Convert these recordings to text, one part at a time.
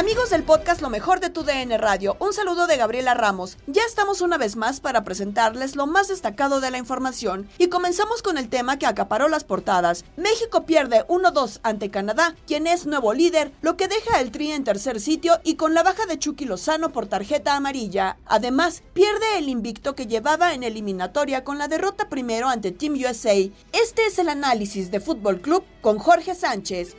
Amigos del podcast Lo mejor de tu DN Radio, un saludo de Gabriela Ramos. Ya estamos una vez más para presentarles lo más destacado de la información y comenzamos con el tema que acaparó las portadas. México pierde 1-2 ante Canadá, quien es nuevo líder, lo que deja el Tri en tercer sitio y con la baja de Chucky Lozano por tarjeta amarilla. Además, pierde el invicto que llevaba en eliminatoria con la derrota primero ante Team USA. Este es el análisis de Fútbol Club con Jorge Sánchez.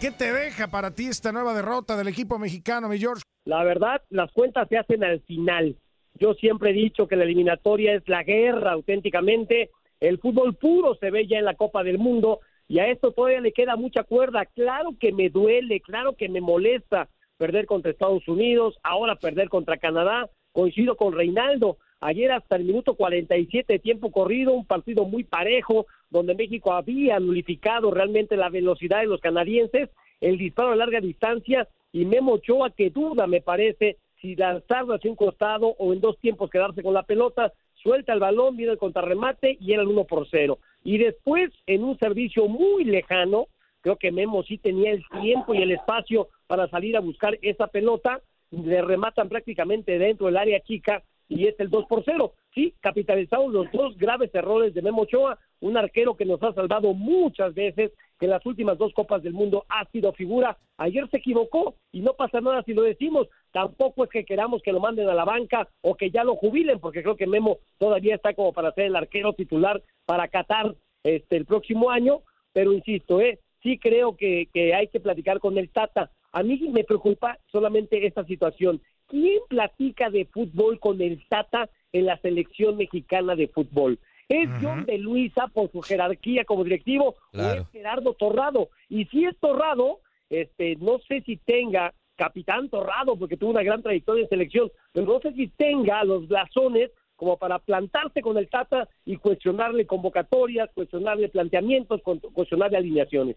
¿Qué te deja para ti esta nueva derrota del equipo mexicano, mi George? La verdad, las cuentas se hacen al final. Yo siempre he dicho que la eliminatoria es la guerra auténticamente. El fútbol puro se ve ya en la Copa del Mundo y a esto todavía le queda mucha cuerda. Claro que me duele, claro que me molesta perder contra Estados Unidos, ahora perder contra Canadá. Coincido con Reinaldo. Ayer hasta el minuto 47 de tiempo corrido, un partido muy parejo, donde México había nulificado realmente la velocidad de los canadienses, el disparo a larga distancia y Memo Ochoa que duda, me parece, si lanzarlo hacia un costado o en dos tiempos quedarse con la pelota, suelta el balón, viene el contrarremate y era el uno por cero. Y después, en un servicio muy lejano, creo que Memo sí tenía el tiempo y el espacio para salir a buscar esa pelota, le rematan prácticamente dentro del área chica y es el 2 por 0. Sí, capitalizados los dos graves errores de Memo Ochoa, un arquero que nos ha salvado muchas veces, que en las últimas dos Copas del Mundo ha sido figura. Ayer se equivocó y no pasa nada si lo decimos. Tampoco es que queramos que lo manden a la banca o que ya lo jubilen, porque creo que Memo todavía está como para ser el arquero titular para Qatar este, el próximo año. Pero insisto, eh, sí creo que, que hay que platicar con el Tata. A mí me preocupa solamente esta situación. ¿Quién platica de fútbol con el Tata en la selección mexicana de fútbol? ¿Es John de Luisa por su jerarquía como directivo o es Gerardo Torrado? Y si es Torrado, este, no sé si tenga capitán Torrado, porque tuvo una gran trayectoria en selección, pero no sé si tenga los blasones como para plantarse con el Tata y cuestionarle convocatorias, cuestionarle planteamientos, cu- cuestionarle alineaciones.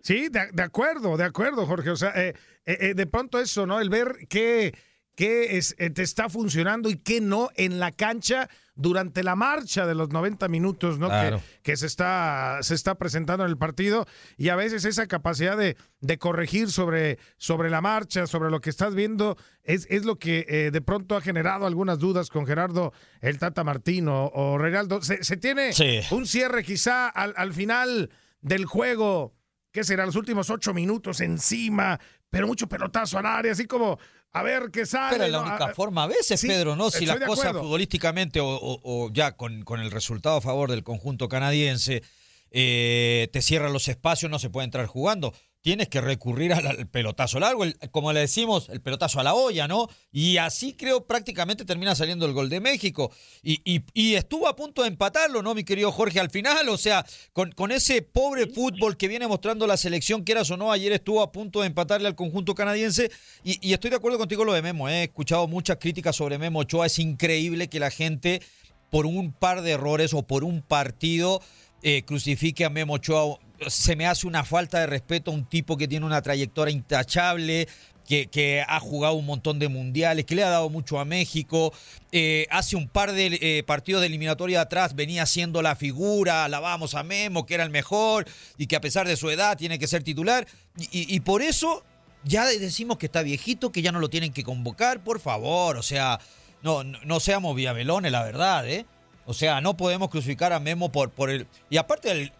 Sí, de, de acuerdo, de acuerdo, Jorge. O sea, eh, eh, eh, de pronto eso, ¿no? El ver qué, qué es, eh, te está funcionando y qué no en la cancha durante la marcha de los 90 minutos, ¿no? Claro. Que, que se, está, se está presentando en el partido y a veces esa capacidad de, de corregir sobre, sobre la marcha, sobre lo que estás viendo, es, es lo que eh, de pronto ha generado algunas dudas con Gerardo el Tata Martino o Reinaldo. Se, se tiene Sí. un cierre quizá al, al final del juego ¿qué será? Los últimos ocho minutos encima, pero mucho pelotazo al área, así como a ver qué sale. Pero es la ¿no? única A- forma a veces, Sí, Pedro, ¿no? Si las cosas futbolísticamente o, o- o ya con, con el resultado a favor del conjunto canadiense eh, te cierran los espacios, no se puede entrar jugando. Tienes que recurrir al, al pelotazo largo, el- como le decimos, el pelotazo a la olla, ¿no? Y así creo prácticamente termina saliendo el gol de México. Y, y- y estuvo a punto de empatarlo, ¿no, mi querido Jorge? Al final, o sea, con, con ese pobre fútbol que viene mostrando la selección, quieras o no, ayer estuvo a punto de empatarle al conjunto canadiense. Y, y estoy de acuerdo contigo lo de Memo, ¿eh? he escuchado muchas críticas sobre Memo Ochoa. Es increíble que la gente, por un par de errores o por un partido, eh, crucifique a Memo Ochoa. Se me hace una falta de respeto a un tipo que tiene una trayectoria intachable, que, que ha jugado un montón de mundiales, que le ha dado mucho a México. Eh, hace un par de eh, partidos de eliminatoria atrás venía siendo la figura, alabamos a Memo, que era el mejor y que a pesar de su edad tiene que ser titular. Y, por eso ya decimos que está viejito, que ya no lo tienen que convocar, por favor. O sea, no, no, seamos viabelones, la verdad, ¿eh? O sea, no podemos crucificar a Memo por, por el... Y aparte del...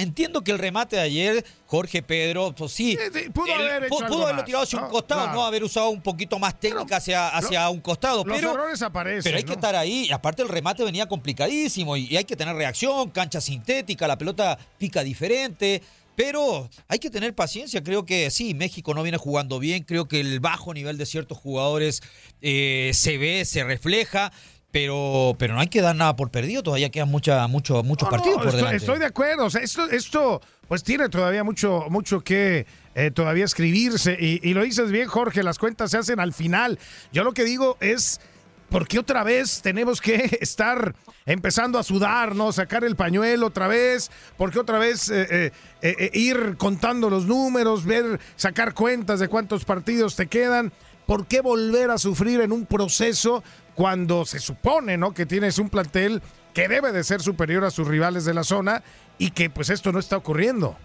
Entiendo que el remate de ayer, Jorge Pedro, pues sí, pudo haber hecho algo pudo haberlo más, tirado hacia ¿no? un costado, Claro. no haber usado un poquito más técnica hacia, hacia un costado. Los pero, errores aparecen. pero hay que estar ahí. Aparte el remate venía complicadísimo y, y hay que tener reacción, cancha sintética, la pelota pica diferente. Pero hay que tener paciencia. Creo que sí, México no viene jugando bien. Creo que el bajo nivel de ciertos jugadores eh, se ve, se refleja. Pero, pero no hay que dar nada por perdido. Todavía quedan mucha, mucho, muchos No, no, partidos por estoy, delante. estoy de acuerdo. O sea, esto, esto pues tiene todavía mucho, mucho que eh, todavía escribirse. Y, y lo dices bien, Jorge, las cuentas se hacen al final. Yo lo que digo es, ¿por qué otra vez tenemos que estar empezando a sudar, ¿no? Sacar el pañuelo otra vez. ¿Por qué otra vez eh, eh, ir contando los números, ver, sacar cuentas de cuántos partidos te quedan? ¿Por qué volver a sufrir en un proceso cuando se supone, ¿no? Que tienes un plantel que debe de ser superior a sus rivales de la zona y que pues esto no está ocurriendo.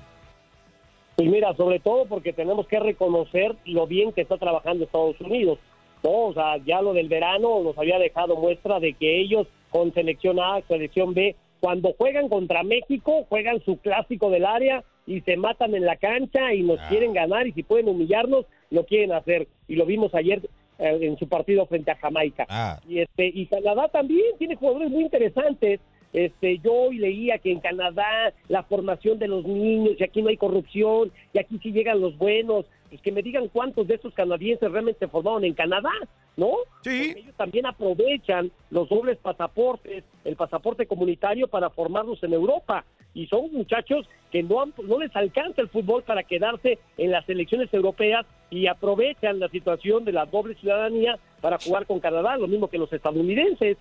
Pues mira, sobre todo porque tenemos que reconocer lo bien que está trabajando Estados Unidos. ¿no? O sea, ya lo del verano nos había dejado muestra de que ellos con selección A, selección B, cuando juegan contra México, juegan su clásico del área y se matan en la cancha y nos quieren ganar y si pueden humillarnos, lo quieren hacer. Y lo vimos ayer en su partido frente a Jamaica. Ah. Y este y Canadá también tiene jugadores muy interesantes. Este, yo hoy leía que en Canadá la formación de los niños y aquí no hay corrupción y aquí sí llegan los buenos. Pues que me digan cuántos de esos canadienses realmente se formaron en Canadá, ¿no? Sí. Porque ellos también aprovechan los dobles pasaportes, el pasaporte comunitario para formarlos en Europa. Y son muchachos que no, han- no les alcanza el fútbol para quedarse en las selecciones europeas y aprovechan la situación de la doble ciudadanía para jugar con Canadá, lo mismo que los estadounidenses.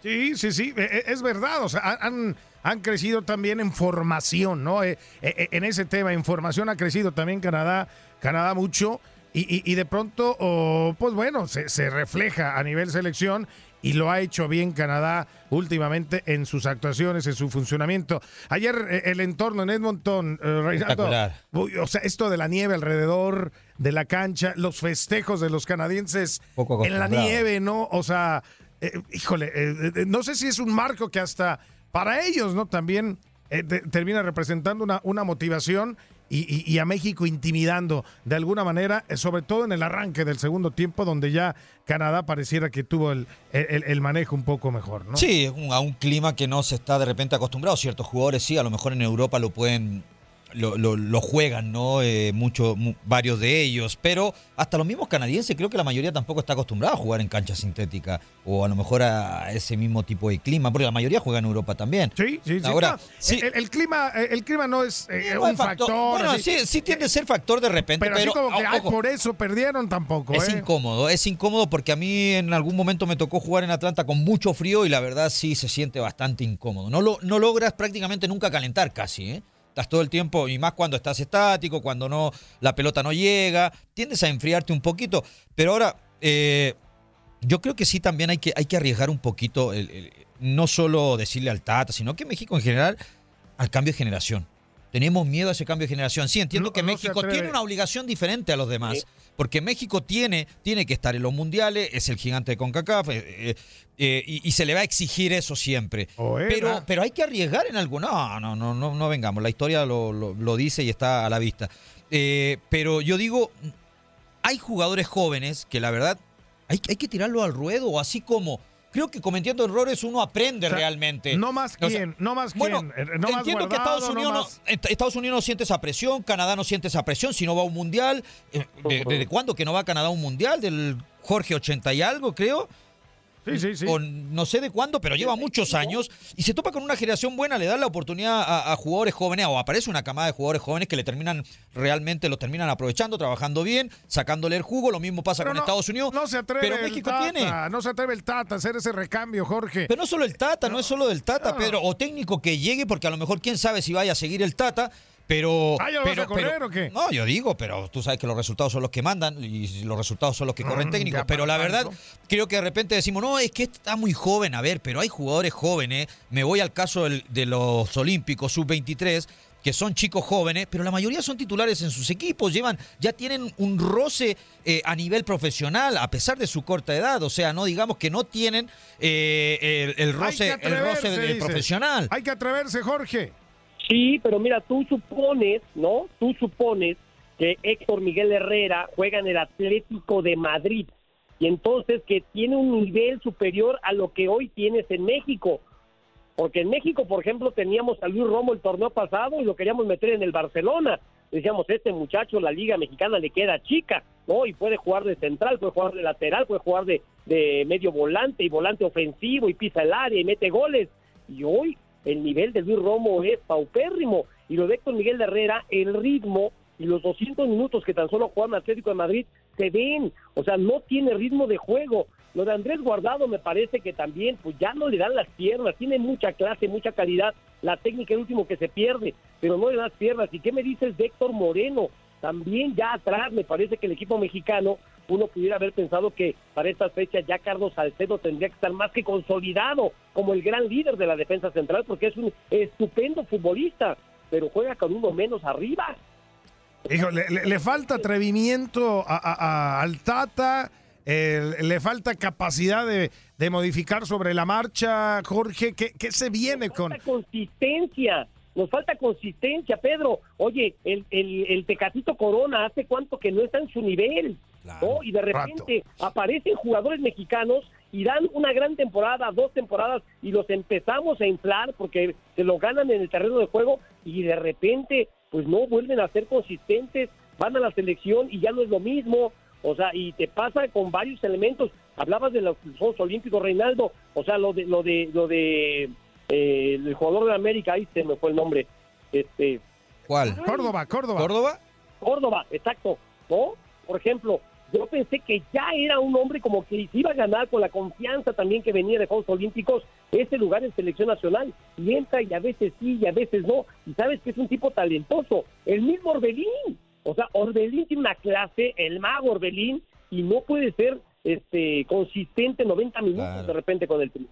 Sí, sí, sí, e- e- es verdad. O sea, han, han crecido también en formación, ¿no? Eh, eh, En ese tema, en formación ha crecido también Canadá, Canadá mucho. Y, y- y de pronto, oh, pues bueno, se, se refleja a nivel selección y lo ha hecho bien Canadá últimamente en sus actuaciones, en su funcionamiento. Ayer eh, el entorno en Edmonton, eh, Reinaldo, o sea, esto de la nieve alrededor de la cancha, los festejos de los canadienses en la nieve, ¿no? O sea, eh, híjole, eh, eh, no sé si es un marco que hasta para ellos, ¿no? También eh, te- termina representando una, motivación y, a México intimidando de alguna manera, eh, sobre todo en el arranque del segundo tiempo, donde ya Canadá pareciera que tuvo el, manejo un poco mejor, ¿no? Sí, a un clima que no se está de repente acostumbrado. Ciertos jugadores sí, a lo mejor en Europa lo pueden, lo, lo- lo juegan, ¿no? Eh, mucho, mu- varios de ellos. Pero hasta los mismos canadienses, creo que la mayoría tampoco está acostumbrada a jugar en cancha sintética. O a lo mejor a ese mismo tipo de clima, porque la mayoría juega en Europa también. Sí, sí, sí. Ahora, No, sí. El, el clima, eh, el clima no es eh, No un factor. Bueno, sí, sí tiende a ser factor de repente, pero, pero, así como que, ay, ojo, por eso perdieron tampoco, Es ¿eh? incómodo, es incómodo porque a mí en algún momento me tocó jugar en Atlanta con mucho frío y la verdad sí se siente bastante incómodo. No, lo, no logras prácticamente nunca calentar casi, ¿eh? Estás todo el tiempo, y más cuando estás estático, cuando no la pelota no llega, tiendes a enfriarte un poquito. Pero ahora, eh, yo creo que sí también hay que, hay que arriesgar un poquito, el- el- no solo decirle al Tata, sino que México en general, al cambio de generación. Tenemos miedo a ese cambio de generación. Sí, entiendo No- que no México tiene una obligación diferente a los demás. Porque México tiene, tiene que estar en los mundiales, es el gigante de CONCACAF, eh, eh, eh, y, y se le va a exigir eso siempre. Pero, pero hay que arriesgar en algo. No, no, no, no, no vengamos. La historia lo, lo- lo dice y está a la vista. Eh, pero yo digo, hay jugadores jóvenes que la verdad hay, hay que tirarlo al ruedo, así como. Creo que cometiendo errores uno aprende O sea, realmente. No más O sea, quién, no más bueno, quién. eh, no más entiendo que Estados Unidos, no, más- Estados Unidos no siente esa presión, Canadá no siente esa presión, si no va a un mundial. Eh, de- ¿Desde cuándo que no va a Canadá a un mundial? Del Jorge 80 y algo, creo. Sí, sí, sí. O no sé de cuándo, pero lleva muchos años y se topa con una generación buena, le da la oportunidad a, a jugadores jóvenes o aparece una camada de jugadores jóvenes que le terminan realmente lo terminan aprovechando, trabajando bien, sacándole el jugo. Lo mismo pasa Pero con no- Estados Unidos. No se atreve pero el México Tata, tiene. No se atreve el Tata a hacer ese recambio, Jorge. Pero no solo el Tata, no, es solo del Tata, Pedro, o técnico que llegue, porque a lo mejor quién sabe si vaya a seguir el Tata, pero... Ah, ¿ya lo vas pero, a correr pero- o qué? No, yo digo, pero tú sabes que los resultados son los que mandan y los resultados son los que corren Mm, técnicos. Pero la verdad, creo que de repente decimos, no, es que está muy joven, a ver, pero hay jugadores jóvenes. Me voy al caso del- de los Olímpicos Sub-23 que son chicos jóvenes, pero la mayoría son titulares en sus equipos, llevan, ya tienen un roce eh, a nivel profesional, a pesar de su corta edad, o sea, no digamos que no tienen eh, el, el roce, el roce atreverse, de- dices. profesional. Hay que atreverse, Jorge. Sí, pero mira, tú supones, ¿no? Tú supones que Héctor Miguel Herrera juega en el Atlético de Madrid y entonces que tiene un nivel superior a lo que hoy tienes en México. Porque en México, por ejemplo, teníamos a Luis Romo el torneo pasado y lo queríamos meter en el Barcelona. Decíamos, este muchacho, la Liga Mexicana le queda chica, ¿no? Y puede jugar de central, puede jugar de lateral, puede jugar de, de medio volante y volante ofensivo y pisa el área y mete goles. Y hoy el nivel de Luis Romo es paupérrimo. Y lo de Héctor Miguel Herrera, el ritmo y los 200 minutos que tan solo juega Atlético de Madrid se ven. O sea, no tiene ritmo de juego. Lo de Andrés Guardado me parece que también, pues ya no le dan las piernas. Tiene mucha clase, mucha calidad. La técnica es el último que se pierde, pero no le dan las piernas. ¿Y qué me dices de Héctor Moreno? También ya atrás me parece que el equipo mexicano, uno pudiera haber pensado que para estas fechas ya Carlos Salcedo tendría que estar más que consolidado como el gran líder de la defensa central porque es un estupendo futbolista, pero juega con uno menos arriba. Hijo, le, le- le falta atrevimiento a- a- a- al Tata, eh, le falta capacidad de, de modificar sobre la marcha, Jorge. ¿Qué, qué se viene con...? consistencia, nos falta consistencia, Pedro. Oye, el, el, el Tecatito Corona hace cuánto que no está en su nivel, ¿no? Y de repente aparecen jugadores mexicanos y dan una gran temporada, dos temporadas, y los empezamos a inflar porque se lo ganan en el terreno de juego y de repente, pues no vuelven a ser consistentes, van a la selección y ya no es lo mismo. O sea, y te pasa con varios elementos. Hablabas de los Juegos Olímpicos, Reinaldo. O sea, lo de lo de lo de eh, el jugador de América, ahí se me fue el nombre. Este, ¿Cuál? Córdoba, Córdoba. ¿Córdoba? Córdoba, exacto. ¿No? Por ejemplo, yo pensé que ya era un hombre como que se iba a ganar con la confianza también que venía de Juegos Olímpicos ese lugar en selección nacional. Y entra y a veces sí y a veces no. Y sabes que es un tipo talentoso. El mismo Orbelín. O sea, Orbelín tiene una clase, el mago Orbelín, y no puede ser este consistente 90 minutos de repente con el tri.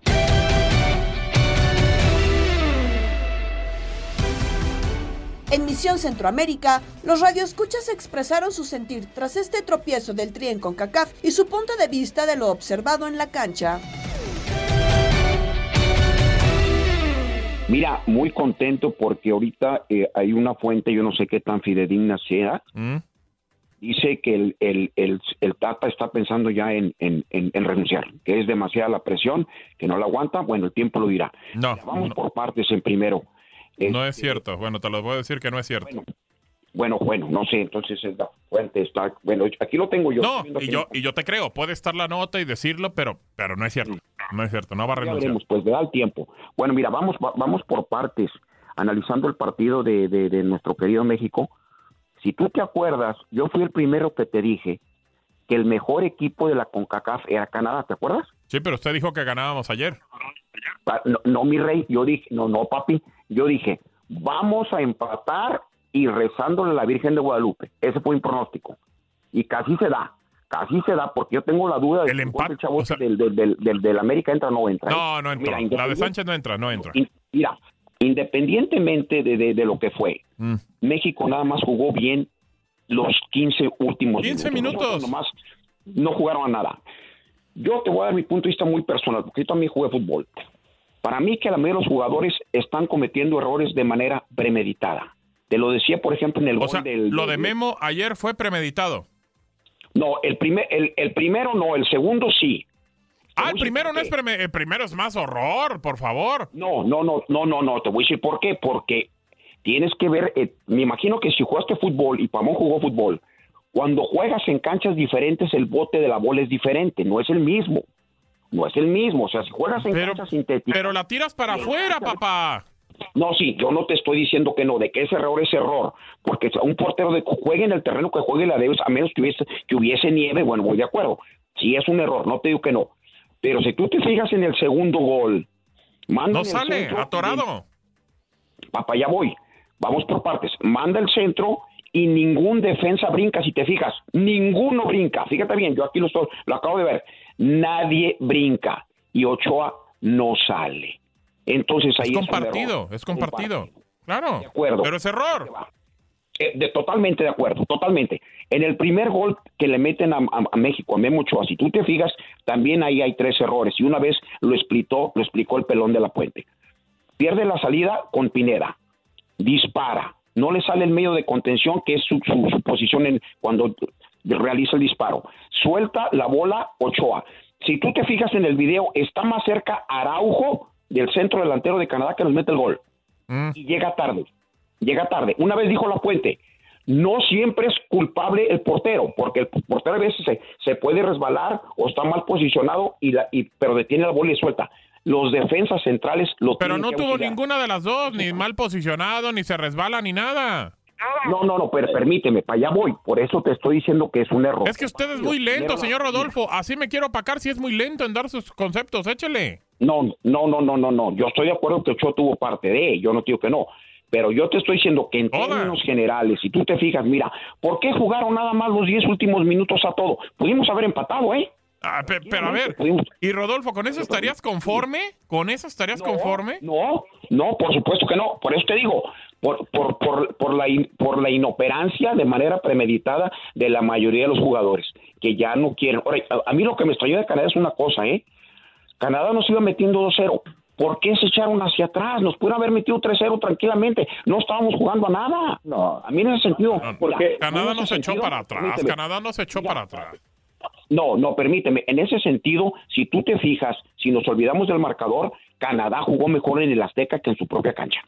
En Misión Centroamérica, los radioescuchas expresaron su sentir tras este tropiezo del Tri en CONCACAF y su punto de vista de lo observado en la cancha. Mira, muy contento porque ahorita eh, hay una fuente, yo no sé qué tan fidedigna sea, dice que el, el, el, el Tata está pensando ya en, en, en- en renunciar, que es demasiada la presión, que no la aguanta, bueno, el tiempo lo dirá. No, Mira, Vamos no. por partes en primero. No es cierto. Bueno, te lo voy a decir que no es cierto. Bueno, bueno, no sé, entonces es la fuente está, bueno, aquí lo tengo yo. No, y yo, y yo te creo. Puede estar la nota y decirlo, pero, pero no es cierto. No es cierto. No va a Ya renunciar. veremos, pues le da el tiempo. Bueno, mira, vamos, va- vamos por partes, analizando el partido de, de- de nuestro querido México. Si tú te acuerdas, yo fui el primero que te dije que el mejor equipo de la CONCACAF era Canadá, ¿te acuerdas? Sí, pero usted dijo que ganábamos ayer. Ah, No, no, mi rey, yo dije, no, no, papi, yo dije, vamos a empatar y rezándole a la Virgen de Guadalupe. Ese fue mi pronóstico. Y casi se da, casi se da, porque yo tengo la duda de si el chavo del, del, del, del- del América entra o no entra. No, no entró. Mira, La de Sánchez no entra, no entra. Mira, independientemente de, de- de lo que fue, Mm. México nada más jugó bien los 15 últimos 15 minutos. Nosotros Nomás no jugaron a nada. Yo te voy a dar mi punto de vista muy personal, porque yo también jugué fútbol. Para mí que la mayoría de los jugadores están cometiendo errores de manera premeditada. Te lo decía, por ejemplo, en el O gol sea, del... lo de Memo ayer fue premeditado. No, el, primer, el, el primero no, el segundo sí. Ah, el primero no es el primero es más horror, por favor. No, no, no, no, no, no, te voy a decir por qué. Porque tienes que ver, eh, me imagino que si jugaste fútbol y Pamón jugó fútbol, cuando juegas en canchas diferentes, el bote de la bola es diferente, no es el mismo. No es el mismo, o sea, si juegas en canchas sintéticas... Pero la tiras para afuera, papá. No, sí, yo no te estoy diciendo que no, de que ese error es error, porque un portero de juegue en el terreno que juegue la debes, a menos que hubiese, que hubiese nieve, bueno, voy de acuerdo. Sí es un error, no te digo que no. Pero si tú te fijas en el segundo gol, manda No sale, centro, atorado. Papá, ya voy. Vamos por partes. Manda el centro y ningún defensa brinca, si te fijas. Ninguno brinca. Fíjate bien, yo aquí lo, estoy, lo acabo de ver. Nadie brinca. Y Ochoa no sale. Entonces ahí Es compartido, es compartido. Claro. acuerdo. Pero es error. Eh, de, totalmente de acuerdo, totalmente. En el primer gol que le meten a, a- a México, a Memo Ochoa, si tú te fijas, también ahí hay tres errores. Y una vez lo explicó, lo explicó el pelón de la puente. Pierde la salida con Pineda. Dispara. No le sale el medio de contención, que es su, su- su posición en, cuando realiza el disparo. Suelta la bola Ochoa. Si tú te fijas en el video, está más cerca Araujo del centro delantero de Canadá que nos mete el gol. Y llega tarde. Llega tarde. Una vez dijo la puente, no siempre es culpable el portero, porque el portero a veces se, se puede resbalar o está mal posicionado, y la, y, pero detiene la bola y suelta. Los defensas centrales lo Pero no que tuvo auxiliar. ninguna de las dos, ni mal posicionado, ni se resbala, ni nada. No, no, no, pero permíteme, para allá voy. Por eso te estoy diciendo que es un error. Es que usted es muy lento, señor Rodolfo. Así me quiero opacar si es muy lento en dar sus conceptos. Échele. No, no, no, no, no, no. Yo estoy de acuerdo que Ochoa tuvo parte de, yo no digo que no. Pero yo te estoy diciendo que en términos generales, si tú te fijas, mira, ¿por qué jugaron nada más los 10 últimos minutos a todo? Pudimos haber empatado, ¿eh? Ah, pe- pero a ver, y Rodolfo, ¿con eso estarías conforme? ¿Con eso estarías conforme? No, no, por supuesto que no. Por eso te digo, por, por, por, por, la, in- por la inoperancia de manera premeditada de la mayoría de los jugadores, que ya no quieren. Ahora, a, a mí lo que me extrañó de Canadá es una cosa, ¿eh? Canadá nos iba metiendo 2-0. ¿Por qué se echaron hacia atrás? Nos pudieron haber metido 3-0 tranquilamente. No estábamos jugando a nada. No. A mí en ese sentido. porque Canadá no se echó para atrás. Canadá no se echó para atrás. No, no, permíteme. En ese sentido, si tú te fijas, si nos olvidamos del marcador, Canadá jugó mejor en el Azteca que en su propia cancha.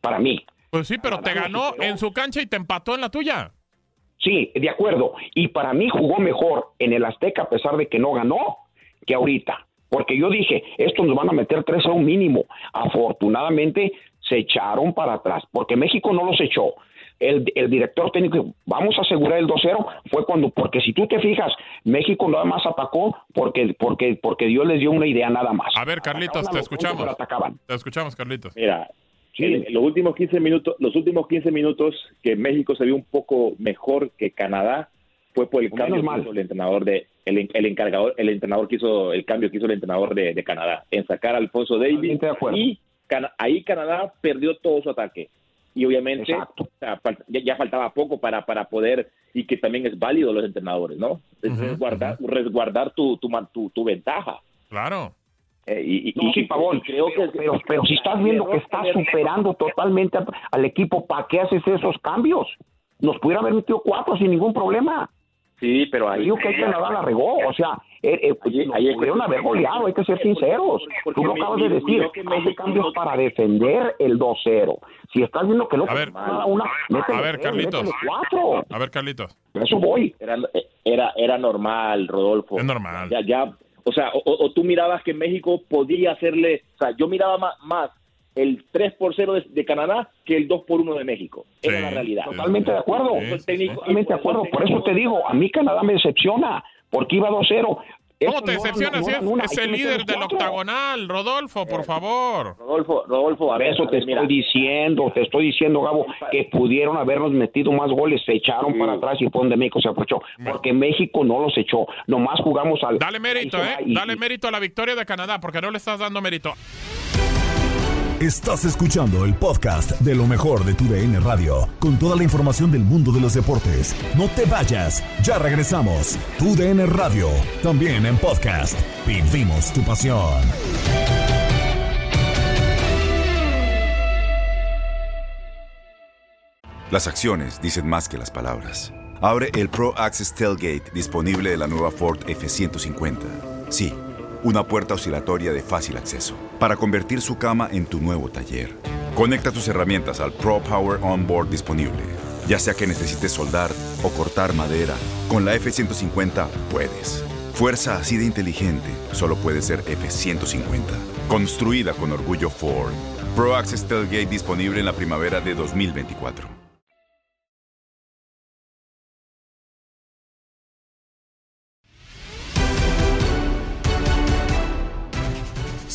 Para mí. Pues sí, pero te ganó en su cancha y te empató en la tuya. Sí, de acuerdo. Y para mí jugó mejor en el Azteca a pesar de que no ganó que ahorita. Porque yo dije, estos nos van a meter tres a un mínimo. Afortunadamente se echaron para atrás, porque México no los echó. El, el director técnico, vamos a asegurar el 2-0, fue cuando, porque si tú te fijas, México nada más atacó porque, porque, porque Dios les dio una idea nada más. A ver, Carlitos, te escuchamos. Te escuchamos, Carlitos. Mira, en los últimos 15 minutos, los últimos 15 minutos que México se vio un poco mejor que Canadá fue por el Menos cambio mal. que hizo el entrenador de el, el encargador, el entrenador que hizo el cambio que hizo el entrenador de, de Canadá en sacar a Alfonso Davis y Cana- ahí Canadá perdió todo su ataque y obviamente o sea, fal- ya, ya faltaba poco para, para poder y que también es válido los entrenadores, ¿no? Es resguardar, resguardar tu, tu, tu, tu ventaja. Claro. Eh, y, y- No, y- sí, Pavón, creo que pero, pero si estás viendo que está superando totalmente al equipo, ¿para qué haces esos cambios? Nos pudiera haber metido cuatro sin ningún problema. Sí, pero ahí... Digo que ahí Canadá la regó, o sea, eh, eh, nos ahí es pudieron que- haber goleado, hay que ser sinceros. Tú lo acabas de decir, hace cambios para defender el 2-0. Si estás viendo que no A ver, una, a ver, Carlitos. A ver, Carlitos. Eso voy. Era, era, era normal, Rodolfo. Es normal. Ya, ya, o sea, o, o- o tú mirabas que México podía hacerle, o sea, yo miraba más, más el 3 por 0 de, de Canadá que el 2 por 1 de México. Era la realidad. Totalmente de acuerdo. Técnico- Totalmente de acuerdo. Por eso te digo, a mí Canadá me decepciona, porque iba 2-0. ¿Cómo te no- decepciona no si es, el líder del octagonal, Rodolfo, por favor? Rodolfo, Rodolfo, a ver, eso a te mira. estoy diciendo, te estoy diciendo, Gabo, que pudieron habernos metido más goles, se echaron para atrás y fue donde México se aprovechó. Porque México no los echó, nomás jugamos al... Dale mérito, ¿eh? y- Dale mérito a la victoria de Canadá, porque no le estás dando mérito. Estás escuchando el podcast de lo mejor de tu DN Radio, con toda la información del mundo de los deportes. No te vayas, ya regresamos. Tu DN Radio, también en podcast. Vivimos tu pasión. Las acciones dicen más que las palabras. Abre el Pro Access Tailgate disponible de la nueva Ford F-150. Sí, una puerta oscilatoria de fácil acceso para convertir su cama en tu nuevo taller. Conecta tus herramientas al Pro Power Onboard disponible. Ya sea que necesites soldar o cortar madera, con la F-150 puedes. Fuerza así de inteligente solo puede ser F-150. Construida con orgullo Ford. Pro Access Tailgate disponible en la primavera de 2024.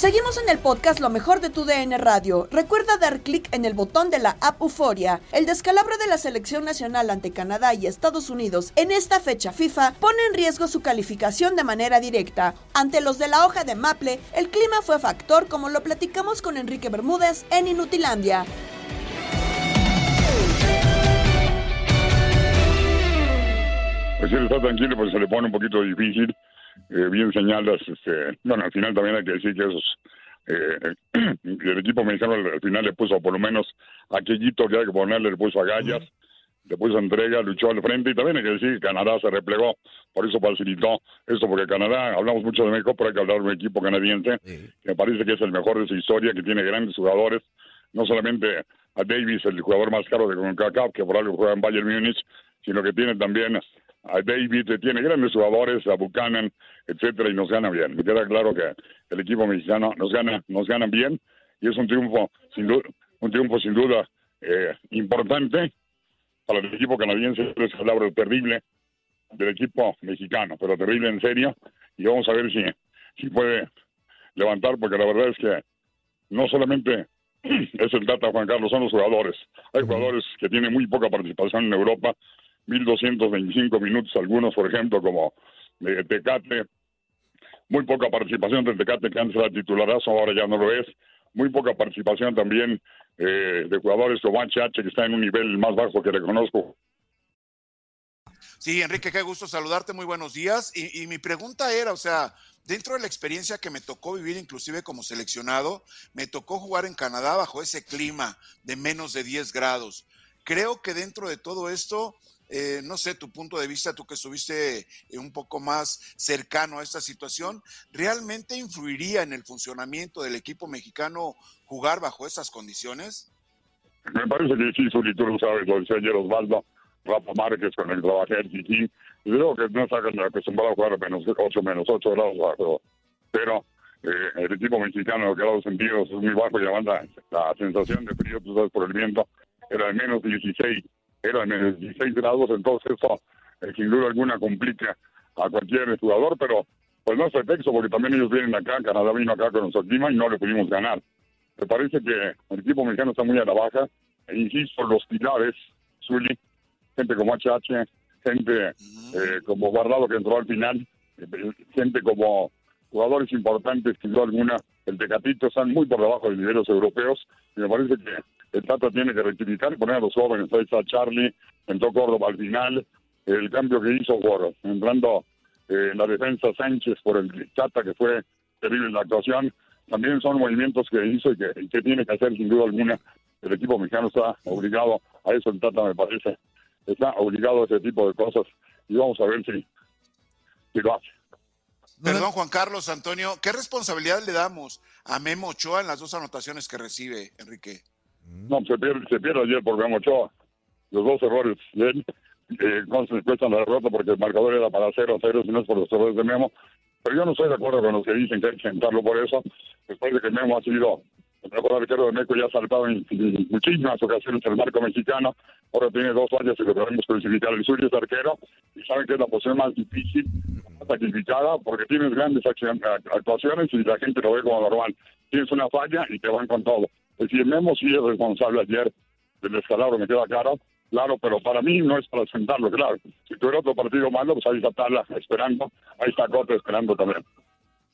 Seguimos en el podcast Lo mejor de tu DN Radio. Recuerda dar clic en el botón de la app Euforia. El descalabro de la selección nacional ante Canadá y Estados Unidos en esta fecha FIFA pone en riesgo su calificación de manera directa. Ante los de la hoja de Maple, el clima fue factor como lo platicamos con Enrique Bermúdez en Inutilandia. Pues él está tranquilo, pero se le pone un poquito difícil eh, bien señalas, este, bueno, al final también hay que decir que esos, eh, el equipo mexicano al, final le puso por lo menos aquellito que hay que ponerle, le puso agallas, le puso entrega, luchó al frente y también hay que decir que Canadá se replegó, por eso facilitó esto, porque Canadá, hablamos mucho de México, pero hay que hablar de un equipo canadiense que me parece que es el mejor de su historia, que tiene grandes jugadores, no solamente a Davis, el jugador más caro de CONCACAF, que por algo juega en Bayern Múnich, sino que tiene también a David, tiene grandes jugadores, a Buchanan, etcétera, y nos gana bien. Me queda claro que el equipo mexicano nos gana, nos gana bien, y es un triunfo sin duda, un triunfo sin duda eh, importante para el equipo canadiense, es palabra terrible del equipo mexicano, pero terrible en serio, y vamos a ver si, si puede levantar, porque la verdad es que no solamente es el data Juan Carlos, son los jugadores. Hay jugadores que tienen muy poca participación en Europa, 1.225 minutos algunos, por ejemplo, como de Tecate. Muy poca participación del Tecate, que antes era titularazo, ahora ya no lo es. Muy poca participación también eh, de jugadores como Chache, que está en un nivel más bajo que reconozco. Sí, Enrique, qué gusto saludarte, muy buenos días. Y, y mi pregunta era, o sea, dentro de la experiencia que me tocó vivir inclusive como seleccionado, me tocó jugar en Canadá bajo ese clima de menos de 10 grados. Creo que dentro de todo esto eh, no sé, tu punto de vista, tú que estuviste eh, un poco más cercano a esta situación, ¿realmente influiría en el funcionamiento del equipo mexicano jugar bajo esas condiciones? Me parece que sí, Zuli, tú lo sabes, lo decía ayer Osvaldo, Rafa Márquez con el trabajo del y creo que no está acostumbrado a jugar a menos 8, menos 8 grados bajo, pero eh, el equipo mexicano, que ha sentidos es muy bajo y la, la sensación de frío, por el viento, era de menos 16 eran 16 grados, entonces eso eh, sin duda alguna complica a cualquier jugador, pero pues no es pretexto porque también ellos vienen acá, Canadá vino acá con nuestro clima y no le pudimos ganar. Me parece que el equipo mexicano está muy a la baja, e insisto, los pilares, Zully, gente como HH, gente eh, como Guardado que entró al final, eh, gente como jugadores importantes, sin duda alguna, el Tecatito están muy por debajo de niveles europeos, y me parece que el Tata tiene que rectificar y poner a los jóvenes. Ahí está Charlie, entró Córdoba al final, el cambio que hizo por entrando en eh, la defensa Sánchez por el Tata, que fue terrible la actuación, también son movimientos que hizo y que, tiene que hacer sin duda alguna. El equipo mexicano está obligado a eso, el Tata me parece, está obligado a ese tipo de cosas y vamos a ver si, si lo hace. Perdón, Juan Carlos, Antonio, ¿qué responsabilidad le damos a Memo Ochoa en las dos anotaciones que recibe, Enrique? No, se pierde, se pierde ayer por Memo Ochoa. Los dos errores de él, eh, no se cuestan la derrota porque el marcador era para 0 a 0, si no es por los errores de Memo. Pero yo no estoy de acuerdo con los que dicen que hay que sentarlo por eso, después de que Memo ha sido el mejor arquero de México ya ha saltado en, muchísimas ocasiones el marco mexicano. Ahora tiene dos años y lo podemos crucificar. El suyo es arquero y saben que es la posición más difícil, sacrificada, porque tienes grandes actuaciones y la gente lo ve como normal. Tienes una falla y te van con todo. Es decir, Memo sí es responsable ayer del escalabro, me queda claro, claro, pero para mí no es para sentarlo, claro. Si tuviera otro partido malo, pues ahí está Tala esperando, ahí está Cota esperando también.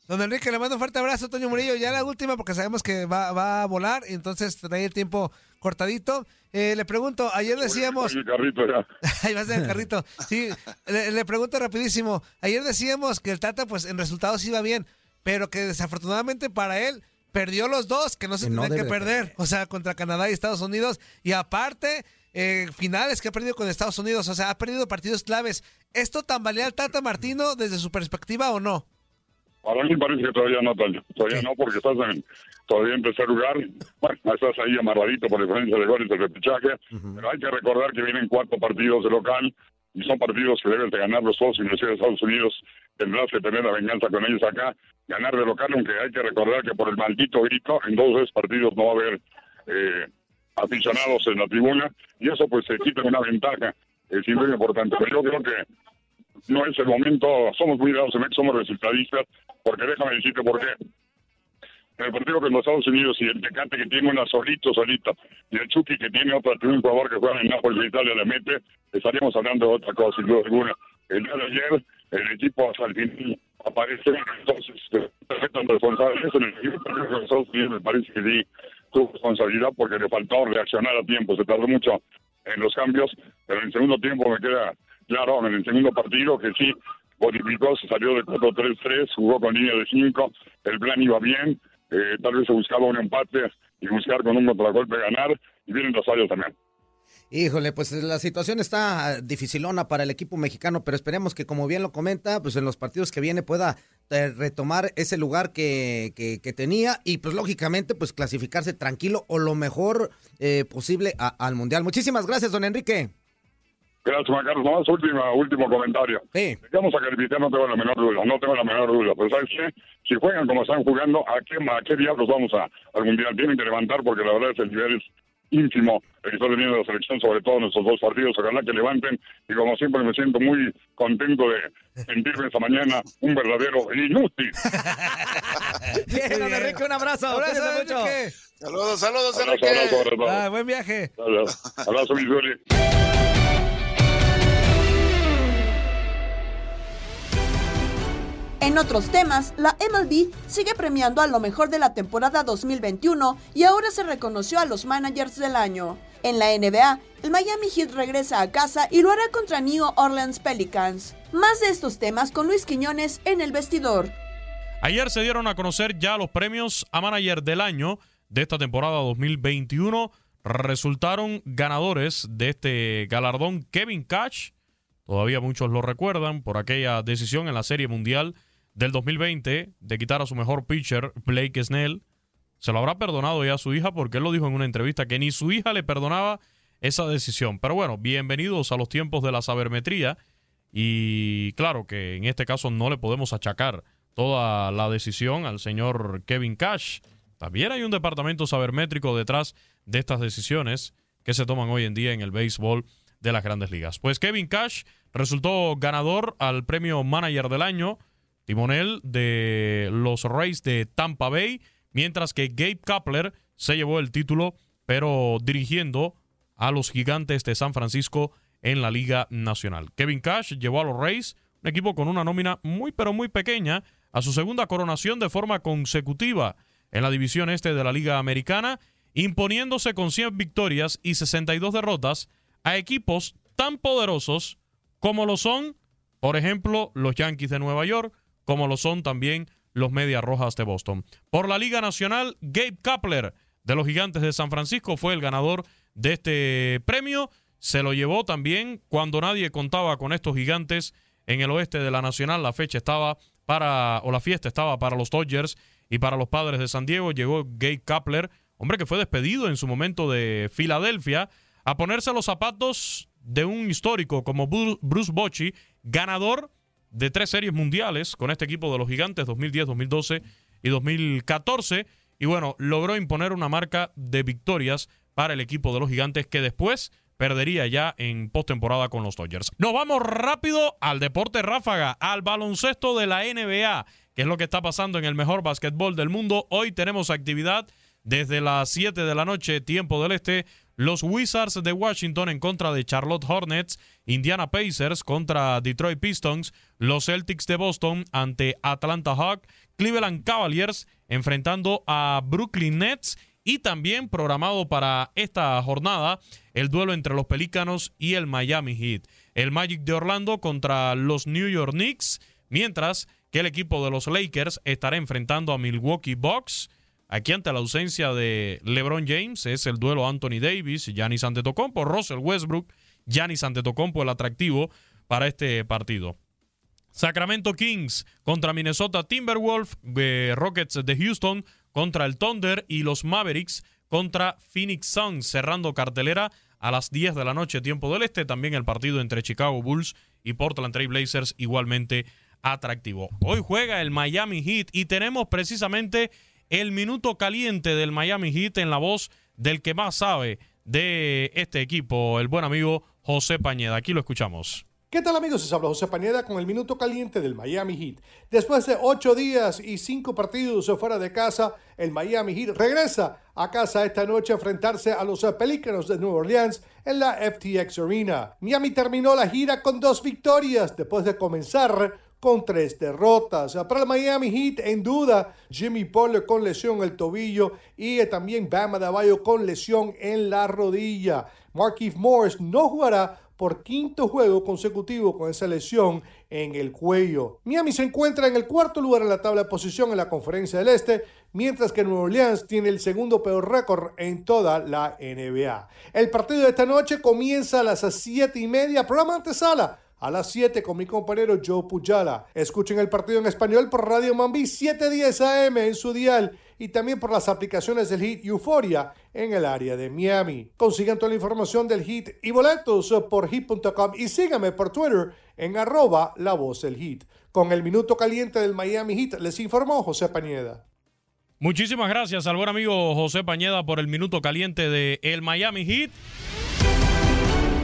Don Enrique, le mando un fuerte abrazo, Toño Murillo. Ya la última, porque sabemos que va, va a volar, entonces trae el tiempo cortadito. Eh, le pregunto, ayer decíamos... El carrito ya. Ahí va a ser el carrito. Sí, le, le pregunto rapidísimo. Ayer decíamos que el Tata, pues en resultados iba bien, pero que desafortunadamente para él perdió los dos, que no se Que no tenían que debe perder. O sea, contra Canadá y Estados Unidos. Y aparte, eh, finales que ha perdido con Estados Unidos. O sea, ha perdido partidos claves. ¿Esto tambalea al Tata Martino desde su perspectiva o no? Para mí parece que todavía no. Todavía no, porque estás en, todavía en tercer lugar. Bueno, estás ahí amarradito por diferencia de goles del repechaje. Pero hay que recordar que vienen cuatro partidos de local y son partidos que deben de ganar los dos. Inclusive Estados Unidos que tener la venganza con ellos acá. Ganar de local, aunque hay que recordar que por el maldito grito, en dos esos partidos no va a haber eh, aficionados en la tribuna. Y eso pues se quita una ventaja. Es siempre importante. Pero yo creo que no es el momento, somos muy dados en somos resultadistas, porque déjame decirte por qué. En el partido con los Estados Unidos y el Tecate que tiene una solito, solita, y el Chucky que tiene otra, tiene un jugador que juega en Nápoles Italia, le mete, estaríamos hablando de otra cosa, sin duda alguna. El día de ayer, el equipo hasta el final aparece, entonces, perfectan responsables en el equipo de Estados Unidos, me parece que sí tuvo responsabilidad porque le faltó reaccionar a tiempo, se tardó mucho en los cambios, pero en el segundo tiempo me queda claro, en el segundo partido que sí modificó, se salió de 4-3-3, jugó con línea de 5, el plan iba bien, eh, tal vez se buscaba un empate y buscar con un contragolpe ganar, y vienen los fallos también. Híjole, pues la situación está dificilona para el equipo mexicano, pero esperemos que, como bien lo comenta, pues en los partidos que viene pueda eh, retomar ese lugar que, que- que tenía y, pues lógicamente, pues clasificarse tranquilo o lo mejor eh, posible a- al Mundial. Muchísimas gracias, don Enrique. Gracias, Juan Carlos. Nomás última, último comentario. Sí. Vamos a calificar, no tengo la menor duda, no tengo la menor duda. Pero ¿sabes qué? Si juegan como están jugando, ¿a qué, a qué diablos vamos a, al Mundial? Tienen que levantar porque la verdad es el nivel es ínfimo el que está teniendo la selección, sobre todo en estos dos partidos. Ojalá que levanten y como siempre me siento muy contento de sentirme esta mañana un verdadero inútil. Bien, Enrique, un abrazo. Abrazo, mucho. Enrique. Saludos, saludos, Abrazo, Enrique. abrazo, abrazo. Ah, buen viaje. Abrazo, abrazo, Missouri. En otros temas, la MLB sigue premiando a lo mejor de la temporada 2021 y ahora se reconoció a los managers del año. En la NBA, el Miami Heat regresa a casa y lo hará contra New Orleans Pelicans. Más de estos temas con Luis Quiñones en el vestidor. Ayer se dieron a conocer ya los premios a manager del año de esta temporada 2021. Resultaron ganadores de este galardón Kevin Cash. Todavía muchos lo recuerdan por aquella decisión en la Serie Mundial del 2020 de quitar a su mejor pitcher, Blake Snell. Se lo habrá perdonado ya a su hija porque él lo dijo en una entrevista que ni su hija le perdonaba esa decisión. Pero bueno, bienvenidos a los tiempos de la sabermetría. Y claro que en este caso no le podemos achacar toda la decisión al señor Kevin Cash. También hay un departamento sabermétrico detrás de estas decisiones que se toman hoy en día en el béisbol de las grandes ligas. Pues Kevin Cash resultó ganador al premio Manager del Año, timonel de los Rays de Tampa Bay, mientras que Gabe Kapler se llevó el título, pero dirigiendo a los gigantes de San Francisco en la Liga Nacional. Kevin Cash llevó a los Rays, un equipo con una nómina muy pero muy pequeña, a su segunda coronación de forma consecutiva en la división este de la Liga Americana, imponiéndose con 100 victorias y 62 derrotas a equipos tan poderosos como lo son, por ejemplo, los Yankees de Nueva York, como lo son también los Medias Rojas de Boston. Por la Liga Nacional, Gabe Kapler de los Gigantes de San Francisco fue el ganador de este premio. Se lo llevó también cuando nadie contaba con estos gigantes en el oeste de la Nacional. La fecha estaba para, o la fiesta estaba para los Dodgers y para los Padres de San Diego. Llegó Gabe Kapler, hombre que fue despedido en su momento de Filadelfia, a ponerse los zapatos de un histórico como Bruce Bochy, ganador de tres series mundiales con este equipo de los Gigantes 2010, 2012 y 2014. Y bueno, logró imponer una marca de victorias para el equipo de los Gigantes que después perdería ya en postemporada con los Dodgers. Nos vamos rápido al deporte ráfaga, al baloncesto de la NBA, que es lo que está pasando en el mejor básquetbol del mundo. Hoy tenemos actividad desde las 7 de la noche, tiempo del este. Los Wizards de Washington en contra de Charlotte Hornets, Indiana Pacers contra Detroit Pistons, los Celtics de Boston ante Atlanta Hawks, Cleveland Cavaliers enfrentando a Brooklyn Nets y también programado para esta jornada el duelo entre los Pelícanos y el Miami Heat. El Magic de Orlando contra los New York Knicks, mientras que el equipo de los Lakers estará enfrentando a Milwaukee Bucks. Aquí ante la ausencia de LeBron James es el duelo Anthony Davis, Giannis Antetokounmpo, Russell Westbrook, Giannis Antetokounmpo el atractivo para este partido. Sacramento Kings contra Minnesota Timberwolves, eh, Rockets de Houston contra el Thunder y los Mavericks contra Phoenix Suns, cerrando cartelera a las 10 de la noche, tiempo del este. También el partido entre Chicago Bulls y Portland Trail Blazers, igualmente atractivo. Hoy juega el Miami Heat y tenemos precisamente el minuto caliente del Miami Heat en la voz del que más sabe de este equipo, el buen amigo José Pañeda. Aquí lo escuchamos. ¿Qué tal amigos? Se habla José Pañeda con el minuto caliente del Miami Heat. Después de ocho días y cinco partidos fuera de casa, el Miami Heat regresa a casa esta noche a enfrentarse a los Pelícanos de Nueva Orleans en la FTX Arena. Miami terminó la gira con dos victorias después de comenzar con tres derrotas. Para el Miami Heat, en duda, Jimmy Butler con lesión en el tobillo y también Bama de Bayo con lesión en la rodilla. Markieff Morris no jugará por quinto juego consecutivo con esa lesión en el cuello. Miami se encuentra en el cuarto lugar en la tabla de posición en la Conferencia del Este, mientras que Nueva Orleans tiene el segundo peor récord en toda la NBA. El partido de esta noche comienza a las siete y media, programa antesala a las 7 con mi compañero Joe Pujala. Escuchen el partido en español por Radio Mambi 710 AM en su dial y también por las aplicaciones del Hit Euphoria en el área de Miami. Consigan toda la información del Hit y boletos por hit.com y síganme por Twitter en arroba la voz del Hit. Con el minuto caliente del Miami Heat les informó José Pañeda. Muchísimas gracias al buen amigo José Pañeda por el minuto caliente de el Miami Heat.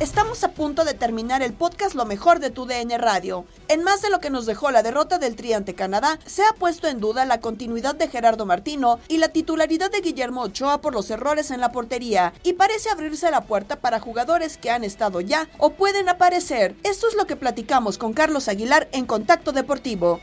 Estamos a punto de terminar el podcast Lo mejor de tu DN Radio. En más de lo que nos dejó la derrota del Tri ante Canadá, se ha puesto en duda la continuidad de Gerardo Martino y la titularidad de Guillermo Ochoa por los errores en la portería, y parece abrirse la puerta para jugadores que han estado ya o pueden aparecer. Esto es lo que platicamos con Carlos Aguilar en Contacto Deportivo.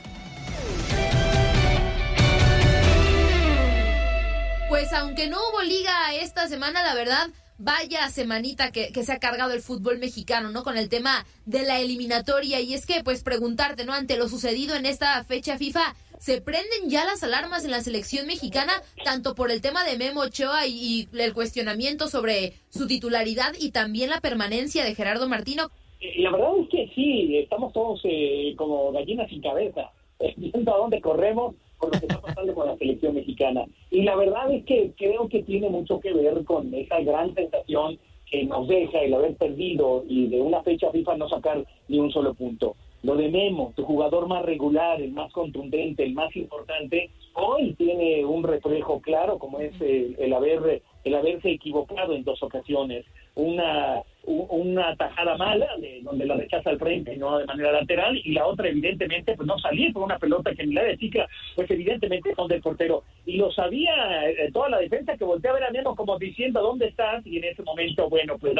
Pues aunque no hubo liga esta semana, la verdad, vaya semanita que, se ha cargado el fútbol mexicano, ¿no? Con el tema de la eliminatoria. Y es que, pues, preguntarte, ¿no? Ante lo sucedido en esta fecha FIFA, ¿se prenden ya las alarmas en la selección mexicana? Tanto por el tema de Memo Ochoa y, el cuestionamiento sobre su titularidad y también la permanencia de Gerardo Martino. Eh, la verdad es que sí, estamos todos eh, como gallinas sin cabeza, viendo a dónde corremos con lo que está pasando con la selección mexicana. Y la verdad es que creo que tiene mucho que ver con esa gran sensación que nos deja el haber perdido y de una fecha FIFA no sacar ni un solo punto. Lo de Memo, tu jugador más regular, el más contundente, el más importante, hoy tiene un reflejo claro como es el, haber el haberse equivocado en dos ocasiones, una una tajada mala de donde la rechaza al frente y no de manera lateral y la otra evidentemente pues no salir por una pelota que ni la de chica pues evidentemente son del portero. Y lo sabía eh, toda la defensa que voltea a ver a como diciendo dónde estás y en ese momento bueno pues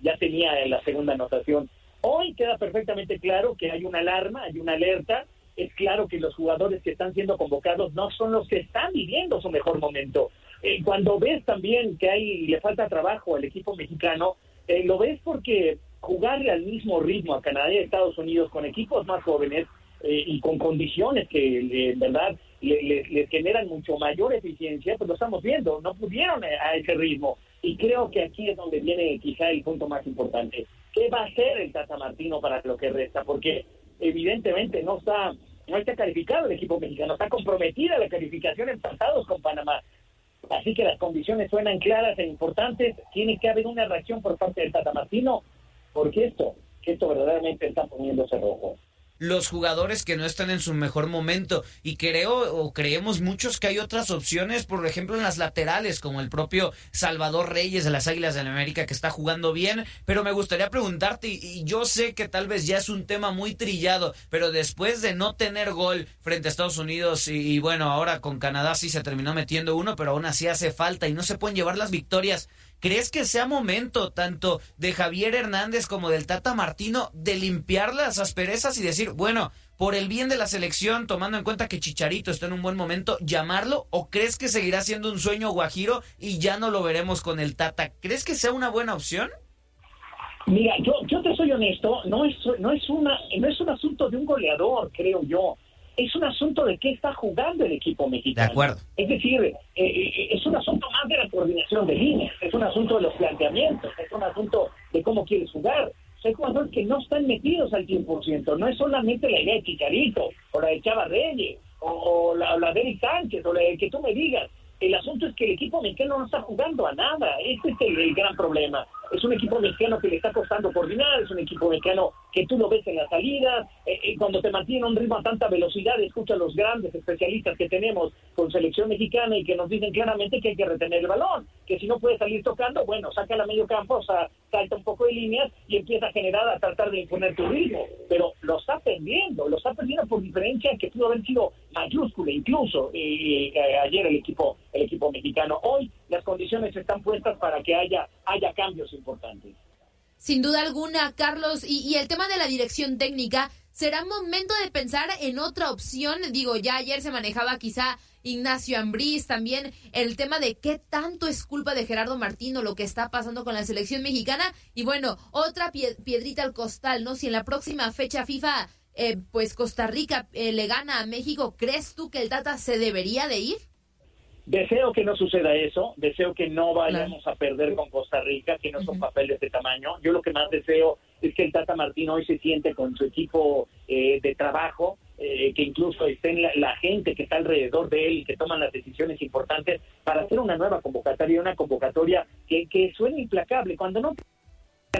ya tenía la segunda anotación. Hoy queda perfectamente claro que hay una alarma hay una alerta. Es claro que los jugadores que están siendo convocados no son los que están viviendo su mejor momento eh, cuando ves también que hay le falta trabajo al equipo mexicano, eh, lo ves porque jugarle al mismo ritmo a Canadá y a Estados Unidos con equipos más jóvenes eh, y con condiciones que en verdad le- le- les generan mucho mayor eficiencia, pues lo estamos viendo, no pudieron a ese ritmo. Y creo que aquí es donde viene quizá el punto más importante. ¿Qué va a hacer el Tata Martino para lo que resta? Porque evidentemente no está no está calificado el equipo mexicano, está comprometida la calificación empatados con Panamá. Así que las condiciones suenan claras e importantes. Tiene que haber una reacción por parte del Tata Martino, porque esto, que esto verdaderamente está poniéndose rojo. Los jugadores que no están en su mejor momento y creo o creemos muchos que hay otras opciones, por ejemplo en las laterales como el propio Salvador Reyes de las Águilas de la América que está jugando bien, pero me gustaría preguntarte y, yo sé que tal vez ya es un tema muy trillado, pero después de no tener gol frente a Estados Unidos y, y bueno, ahora con Canadá sí se terminó metiendo uno, pero aún así hace falta y no se pueden llevar las victorias. ¿Crees que sea momento tanto de Javier Hernández como del Tata Martino de limpiar las asperezas y decir, bueno, por el bien de la selección, tomando en cuenta que Chicharito está en un buen momento, llamarlo? ¿O crees que seguirá siendo un sueño guajiro y ya no lo veremos con el Tata? ¿Crees que sea una buena opción? Mira, yo, yo te soy honesto, no es, no es una, no es un asunto de un goleador, creo yo. Es un asunto de qué está jugando el equipo mexicano. De acuerdo. Es decir, eh, eh, es un asunto más de la coordinación de líneas, es un asunto de los planteamientos, es un asunto de cómo quieres jugar. Hay jugadores que no están metidos al 100%, no es solamente la idea de Chicharito, o la de Chava Reyes, o, o la, la de Eric Sánchez, o la de que tú me digas. El asunto es que el equipo mexicano no está jugando a nada, este es el, el gran problema. Es un equipo mexicano que le está costando coordinar, es un equipo mexicano que tú lo ves en las salidas, eh, eh, cuando te mantiene un ritmo a tanta velocidad, escucha a los grandes especialistas que tenemos con selección mexicana y que nos dicen claramente que hay que retener el balón, que si no puede salir tocando, bueno, saca a medio campo, o sea, salta un poco de líneas y empieza a generar, a tratar de imponer tu ritmo, pero lo está perdiendo, lo está perdiendo por diferencia que pudo haber sido mayúscula incluso eh, eh, ayer el equipo, el equipo mexicano. Hoy las condiciones están puestas para que haya, haya cambios importantes. Sin duda alguna, Carlos, y, el tema de la dirección técnica, será momento de pensar en otra opción. Digo, ya ayer se manejaba quizá Ignacio Ambriz, también el tema de qué tanto es culpa de Gerardo Martino lo que está pasando con la selección mexicana. Y bueno, otra pie- piedrita al costal, ¿no? Si en la próxima fecha FIFA, eh, pues Costa Rica eh, le gana a México, ¿crees tú que el Tata se debería de ir? Deseo que no suceda eso, deseo que no vayamos a perder con Costa Rica, que no son papeles de tamaño. Yo lo que más deseo es que el Tata Martino hoy se siente con su equipo eh, de trabajo, eh, que incluso estén la, la gente que está alrededor de él y que toman las decisiones importantes para hacer una nueva convocatoria, una convocatoria que, que suene implacable. Cuando no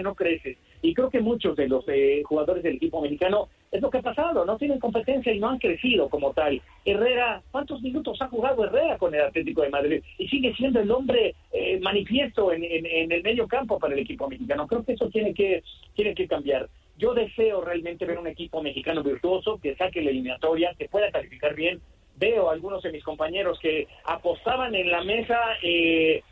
no creces. Y creo que muchos de los eh, jugadores del equipo mexicano es lo que ha pasado, no tienen competencia y no han crecido como tal. Herrera, ¿cuántos minutos ha jugado Herrera con el Atlético de Madrid? Y sigue siendo el hombre eh, manifiesto en, el medio campo para el equipo mexicano. Creo que eso tiene que, tiene que cambiar. Yo deseo realmente ver un equipo mexicano virtuoso que saque la eliminatoria, que pueda calificar bien. Veo a algunos de mis compañeros que apostaban en la mesa eh,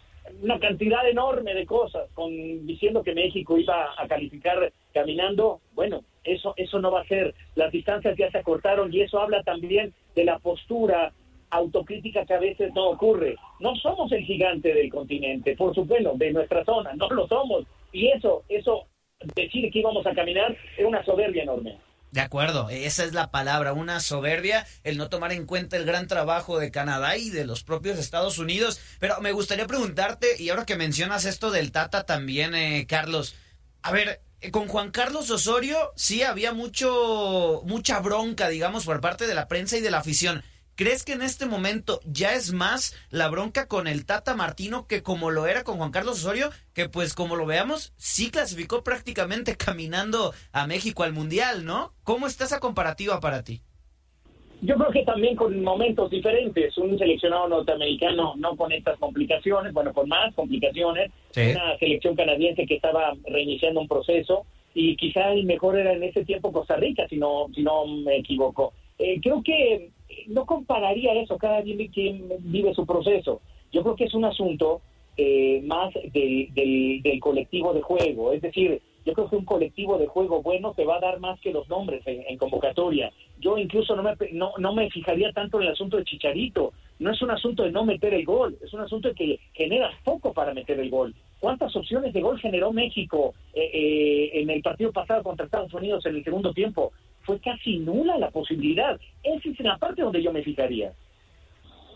una cantidad enorme de cosas, con diciendo que México iba a calificar caminando. Bueno, eso eso no va a ser. Las distancias ya se acortaron y eso habla también de la postura autocrítica que a veces no ocurre. No somos el gigante del continente, por supuesto, de nuestra zona, no lo somos. Y eso, eso, decir que íbamos a caminar es una soberbia enorme. De acuerdo, esa es la palabra, una soberbia, el no tomar en cuenta el gran trabajo de Canadá y de los propios Estados Unidos. Pero me gustaría preguntarte, y ahora que mencionas esto del Tata también, eh, Carlos, a ver, eh, con Juan Carlos Osorio sí había mucho, mucha bronca, digamos, por parte de la prensa y de la afición. ¿Crees que en este momento ya es más la bronca con el Tata Martino que como lo era con Juan Carlos Osorio? Que pues como lo veamos, sí clasificó prácticamente caminando a México al Mundial, ¿no? ¿Cómo está esa comparativa para ti? Yo creo que también con momentos diferentes. Un seleccionado norteamericano no con estas complicaciones, bueno, con más complicaciones. Sí. Una selección canadiense que estaba reiniciando un proceso y quizá el mejor era en ese tiempo Costa Rica, si no, si no me equivoco. Eh, creo que no compararía eso, cada quien, vive su proceso. Yo creo que es un asunto eh, más del, del, colectivo de juego, es decir, yo creo que un colectivo de juego bueno te va a dar más que los nombres en, en convocatoria. Yo incluso no me, no, no me fijaría tanto en el asunto de Chicharito. No es un asunto de no meter el gol, es un asunto de que generas poco para meter el gol. ¿Cuántas opciones de gol generó México eh, eh, en el partido pasado contra Estados Unidos en el segundo tiempo? Fue casi nula la posibilidad. Esa es la parte donde yo me fijaría.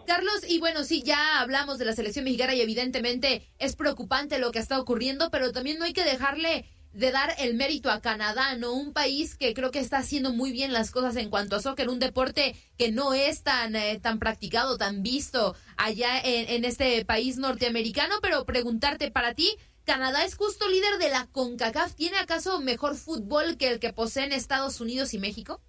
Carlos, y bueno, sí, ya hablamos de la selección mexicana y evidentemente es preocupante lo que está ocurriendo, pero también no hay que dejarle de dar el mérito a Canadá, ¿no? Un país que creo que está haciendo muy bien las cosas en cuanto a soccer, un deporte que no es tan, eh, tan practicado, tan visto allá en, en este país norteamericano, pero preguntarte para ti, ¿Canadá es justo líder de la CONCACAF? ¿Tiene acaso mejor fútbol que el que poseen Estados Unidos y México?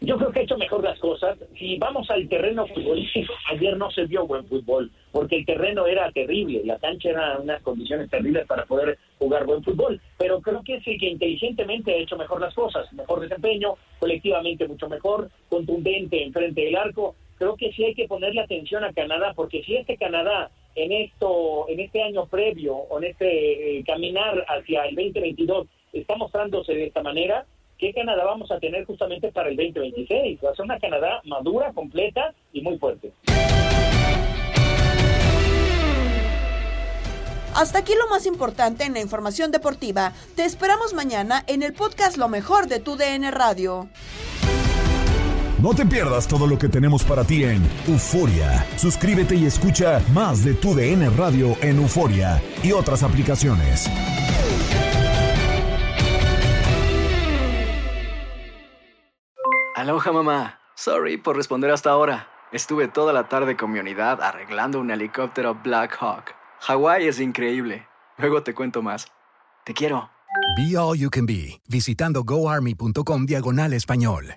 Yo creo que ha hecho mejor las cosas. Si vamos al terreno futbolístico, ayer no se vio buen fútbol, porque el terreno era terrible, la cancha era unas condiciones terribles para poder jugar buen fútbol. Pero creo que sí que inteligentemente ha hecho mejor las cosas, mejor desempeño, colectivamente mucho mejor, contundente en frente del arco. Creo que sí hay que ponerle atención a Canadá, porque si este Canadá en esto, en este año previo, o en este eh, caminar hacia el 2022, está mostrándose de esta manera, ¿qué Canadá vamos a tener justamente para el 2026? Va a ser una Canadá madura, completa y muy fuerte. Hasta aquí lo más importante en la información deportiva. Te esperamos mañana en el podcast Lo mejor de tu DN Radio. No te pierdas todo lo que tenemos para ti en Euforia. Suscríbete y escucha más de tu DN Radio en Euforia y otras aplicaciones. Aloha mamá. Sorry por responder hasta ahora. Estuve toda la tarde con mi unidad arreglando un helicóptero Black Hawk. Hawái es increíble. Luego te cuento más. Te quiero. Be All You Can Be, visitando goarmy.com diagonal español.